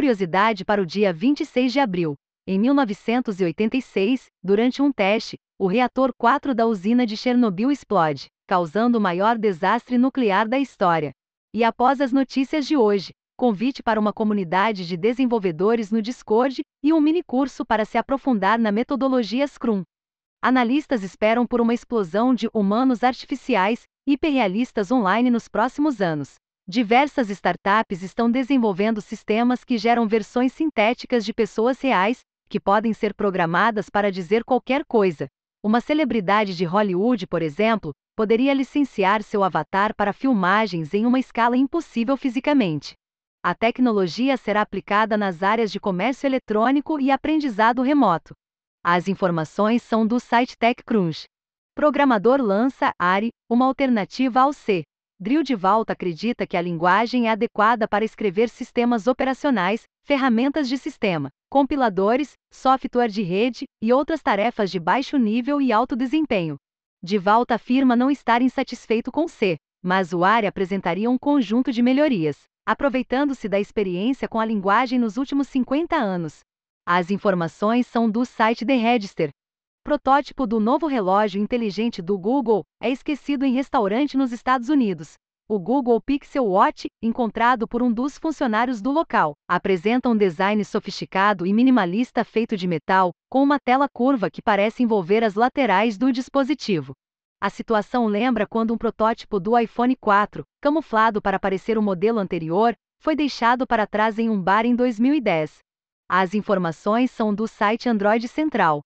curiosidade para o dia 26 de abril. Em 1986, durante um teste, o reator 4 da usina de Chernobyl explode, causando o maior desastre nuclear da história. E após as notícias de hoje, convite para uma comunidade de desenvolvedores no Discord e um mini curso para se aprofundar na metodologia Scrum. Analistas esperam por uma explosão de humanos artificiais hiperrealistas online nos próximos anos. Diversas startups estão desenvolvendo sistemas que geram versões sintéticas de pessoas reais, que podem ser programadas para dizer qualquer coisa. Uma celebridade de Hollywood, por exemplo, poderia licenciar seu avatar para filmagens em uma escala impossível fisicamente. A tecnologia será aplicada nas áreas de comércio eletrônico e aprendizado remoto. As informações são do site TechCrunch. Programador lança ARI, uma alternativa ao C. Drill de Volta acredita que a linguagem é adequada para escrever sistemas operacionais, ferramentas de sistema, compiladores, software de rede e outras tarefas de baixo nível e alto desempenho. De Volta afirma não estar insatisfeito com C, mas o ARI apresentaria um conjunto de melhorias aproveitando-se da experiência com a linguagem nos últimos 50 anos. As informações são do site The Register. Protótipo do novo relógio inteligente do Google é esquecido em restaurante nos Estados Unidos. O Google Pixel Watch, encontrado por um dos funcionários do local, apresenta um design sofisticado e minimalista feito de metal, com uma tela curva que parece envolver as laterais do dispositivo. A situação lembra quando um protótipo do iPhone 4, camuflado para parecer o modelo anterior, foi deixado para trás em um bar em 2010. As informações são do site Android Central.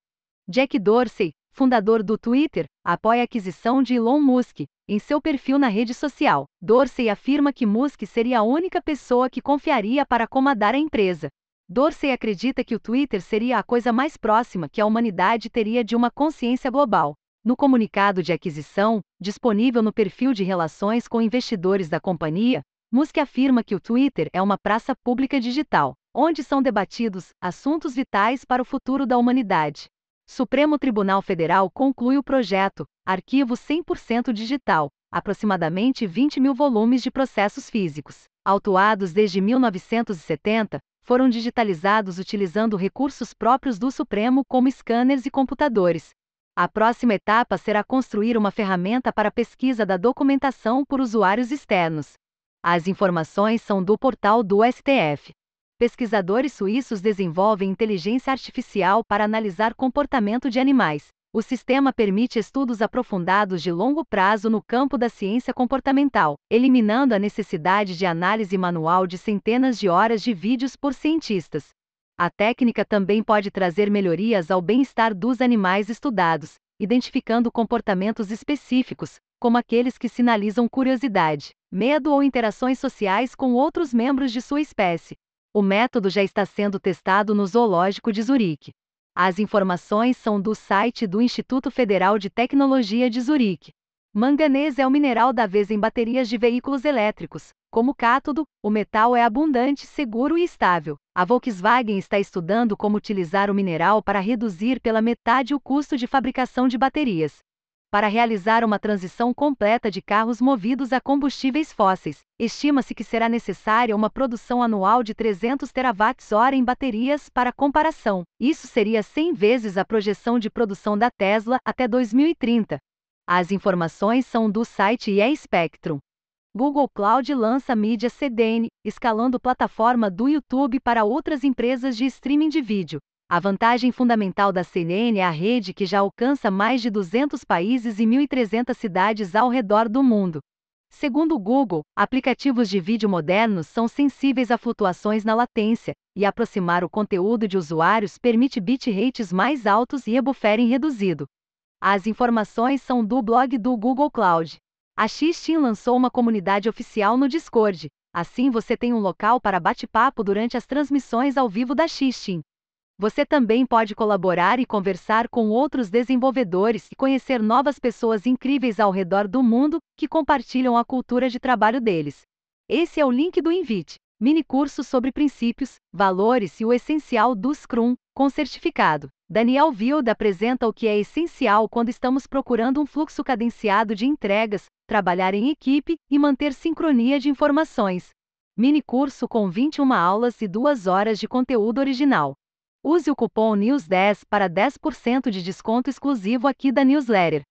Jack Dorsey, fundador do Twitter, apoia a aquisição de Elon Musk. Em seu perfil na rede social, Dorsey afirma que Musk seria a única pessoa que confiaria para comandar a empresa. Dorsey acredita que o Twitter seria a coisa mais próxima que a humanidade teria de uma consciência global. No comunicado de aquisição, disponível no perfil de relações com investidores da companhia, Musk afirma que o Twitter é uma praça pública digital, onde são debatidos assuntos vitais para o futuro da humanidade. Supremo Tribunal Federal conclui o projeto, arquivo 100% digital, aproximadamente 20 mil volumes de processos físicos, autuados desde 1970, foram digitalizados utilizando recursos próprios do Supremo como scanners e computadores, a próxima etapa será construir uma ferramenta para pesquisa da documentação por usuários externos. As informações são do portal do STF. Pesquisadores suíços desenvolvem inteligência artificial para analisar comportamento de animais. O sistema permite estudos aprofundados de longo prazo no campo da ciência comportamental, eliminando a necessidade de análise manual de centenas de horas de vídeos por cientistas. A técnica também pode trazer melhorias ao bem-estar dos animais estudados, identificando comportamentos específicos, como aqueles que sinalizam curiosidade, medo ou interações sociais com outros membros de sua espécie. O método já está sendo testado no Zoológico de Zurique. As informações são do site do Instituto Federal de Tecnologia de Zurique. Manganês é o mineral da vez em baterias de veículos elétricos. Como cátodo, o metal é abundante, seguro e estável. A Volkswagen está estudando como utilizar o mineral para reduzir pela metade o custo de fabricação de baterias. Para realizar uma transição completa de carros movidos a combustíveis fósseis, estima-se que será necessária uma produção anual de 300 terawatts-hora em baterias para comparação. Isso seria 100 vezes a projeção de produção da Tesla até 2030. As informações são do site eSpectrum. Google Cloud lança mídia CDN, escalando plataforma do YouTube para outras empresas de streaming de vídeo. A vantagem fundamental da CNN é a rede que já alcança mais de 200 países e 1.300 cidades ao redor do mundo. Segundo o Google, aplicativos de vídeo modernos são sensíveis a flutuações na latência, e aproximar o conteúdo de usuários permite bitrates mais altos e e-buffering reduzido. As informações são do blog do Google Cloud. A Xteam lançou uma comunidade oficial no Discord. Assim você tem um local para bate-papo durante as transmissões ao vivo da Xteam. Você também pode colaborar e conversar com outros desenvolvedores e conhecer novas pessoas incríveis ao redor do mundo que compartilham a cultura de trabalho deles. Esse é o link do Invite, mini curso sobre princípios, valores e o essencial do Scrum, com certificado. Daniel Wild apresenta o que é essencial quando estamos procurando um fluxo cadenciado de entregas, trabalhar em equipe e manter sincronia de informações. Mini curso com 21 aulas e 2 horas de conteúdo original. Use o cupom NEWS10 para 10% de desconto exclusivo aqui da newsletter.